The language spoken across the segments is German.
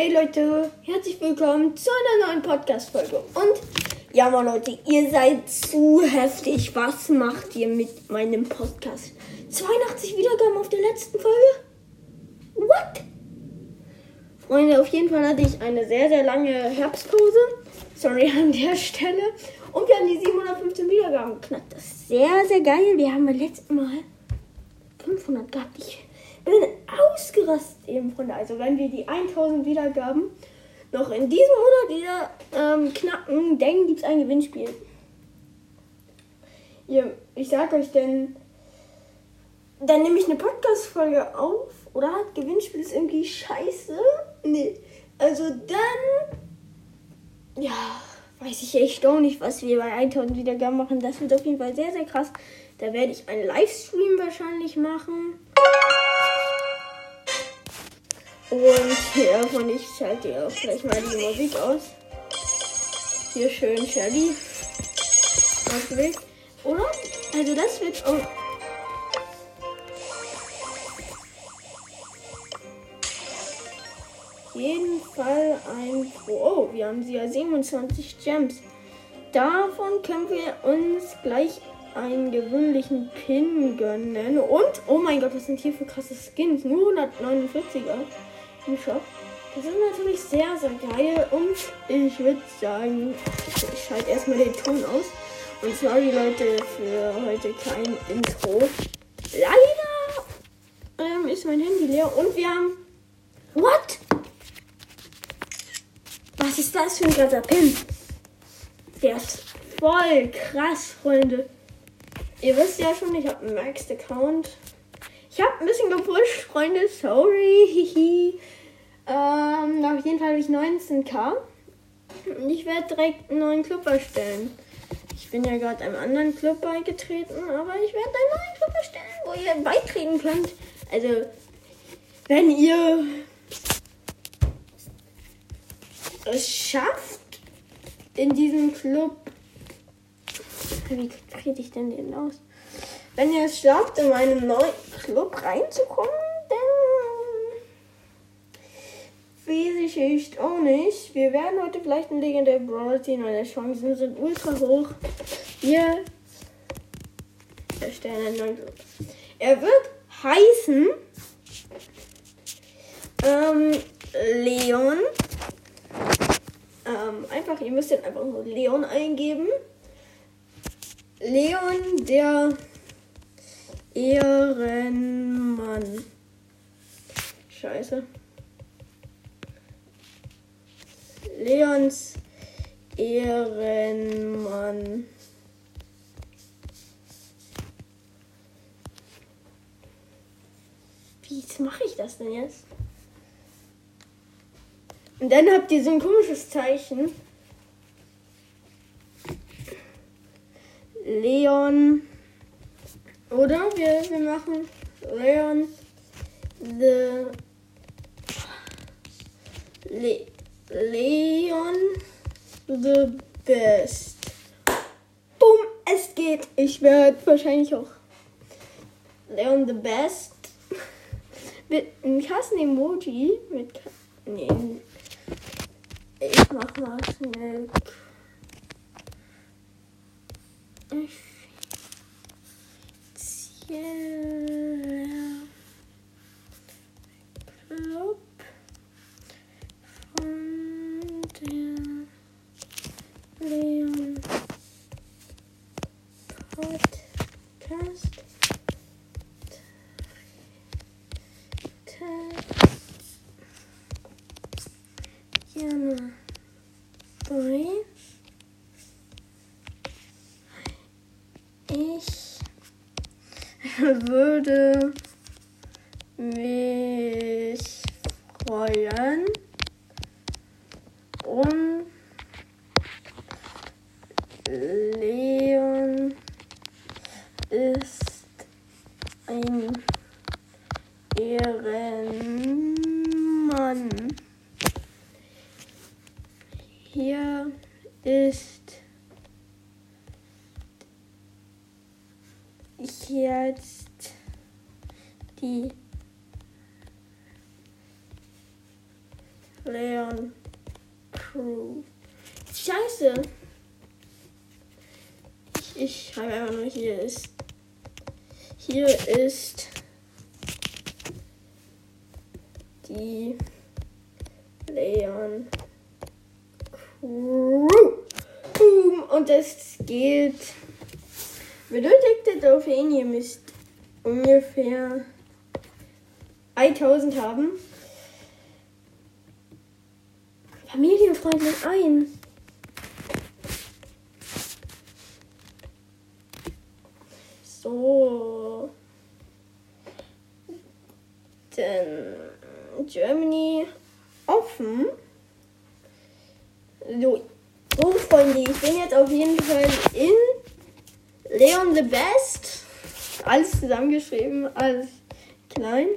Hey Leute, herzlich willkommen zu einer neuen Podcast-Folge. Und ja, mal Leute, ihr seid zu heftig. Was macht ihr mit meinem Podcast? 82 Wiedergaben auf der letzten Folge? What? Freunde, auf jeden Fall hatte ich eine sehr, sehr lange Herbstpause. Sorry an der Stelle. Und wir haben die 715 Wiedergaben geknackt. Das ist sehr, sehr geil. Wir haben beim letzten Mal 500 gehabt. Ich bin ausgerastet eben, Freunde. Also wenn wir die 1000 Wiedergaben noch in diesem Monat wieder ähm, knacken, dann gibt es ein Gewinnspiel. Ihr, ich sag euch denn, dann nehme ich eine Podcast-Folge auf oder Gewinnspiel ist irgendwie scheiße. Nee. Also dann, ja, weiß ich echt auch nicht, was wir bei 1000 Wiedergaben machen. Das wird auf jeden Fall sehr, sehr krass. Da werde ich einen Livestream wahrscheinlich machen. Und hier von ich schalte ja auch gleich mal die Musik aus. Hier schön Shelly. Ausgewählt. Oder? Also das wird auch. jeden Fall ein Pro. Oh, wir haben sie ja 27 Gems. Davon können wir uns gleich einen gewöhnlichen Pin gönnen. Und, oh mein Gott, was sind hier für krasse Skins? Nur 149er im Shop. Das ist natürlich sehr, sehr geil. Und ich würde sagen, ich schalte erstmal den Ton aus. Und sorry Leute für heute kein Intro. Leider ähm, ist mein Handy leer. Und wir haben... What? Was ist das für ein krasser Pin? Der ist voll krass, Freunde. Ihr wisst ja schon, ich habe einen Maxed Account. Ich habe ein bisschen gepusht, Freunde. Sorry. Ähm, auf jeden Fall habe ich 19k. Und ich werde direkt einen neuen Club erstellen. Ich bin ja gerade einem anderen Club beigetreten, aber ich werde einen neuen Club erstellen, wo ihr beitreten könnt. Also, wenn ihr es schafft, in diesem Club. Wie kriege ich denn den aus? Wenn ihr es schafft, in meinen neuen Club reinzukommen, dann echt auch nicht. Wir werden heute vielleicht ein legendär Brawl ziehen, weil die Chancen sind ultra hoch. Wir erstellen einen neuen Club. Er wird heißen ähm, Leon ähm, einfach, ihr müsst jetzt einfach nur Leon eingeben. Leon, der Ehrenmann. Scheiße. Leons Ehrenmann. Wie mache ich das denn jetzt? Und dann habt ihr so ein komisches Zeichen. Leon. Oder wir, wir machen Leon the Le, Leon the best. Bumm, es geht. Ich werde wahrscheinlich auch Leon the best. Mit einem krassen Emoji. Mit. Nee, ich mach mal schnell. Effizieller Club Boy. Ich würde mich freuen um Leon ist ein Ehrenmann. Hier ist jetzt die Leon Crew. Scheiße. Ich, ich schreibe einfach nur, hier ist. Hier ist die Leon Crew. Boom. Und es geht. Benötigte Trophäen, ihr müsst ungefähr 1000 haben. Familienfreundlich ein. So. Dann Germany offen. So, so Freunde, ich bin jetzt auf jeden Fall in Leon the Best. Alles zusammengeschrieben, alles klein.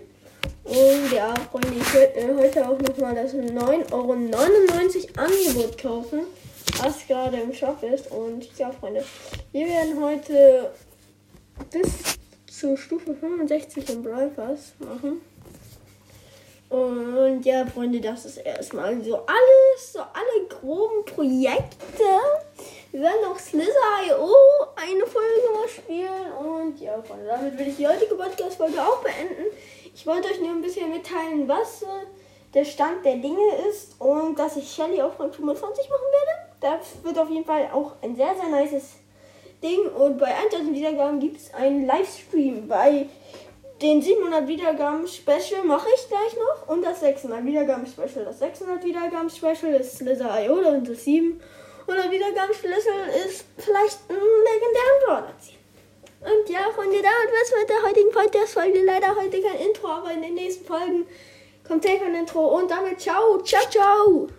Und ja, Freunde, ich werde heute auch nochmal das 9,99 Euro Angebot kaufen, was gerade im Shop ist. Und ja, Freunde, wir werden heute bis zur Stufe 65 im Brawl Pass machen. Und ja, Freunde, das ist erstmal so alles, so alle groben Projekte. Wir werden auch Slither.io eine Folge spielen. Und ja, Freunde, damit will ich die heutige Podcast-Folge auch beenden. Ich wollte euch nur ein bisschen mitteilen, was äh, der Stand der Dinge ist und dass ich Shelly auf Rang 25 machen werde. Das wird auf jeden Fall auch ein sehr, sehr nices Ding. Und bei 1000 Wiedergaben gibt es einen Livestream. Bei den 700 Wiedergaben Special mache ich gleich noch. Und das 600 Wiedergaben Special. Das 600 Wiedergaben Special ist Slither.io und das 700 Wiedergaben Special ist vielleicht ein legendären Brawler ziehen. Und ja, Freunde, damit was mit der heutigen Podcast-Folge. Leider heute kein Intro, aber in den nächsten Folgen kommt safe ein Intro. Und damit ciao, ciao, ciao.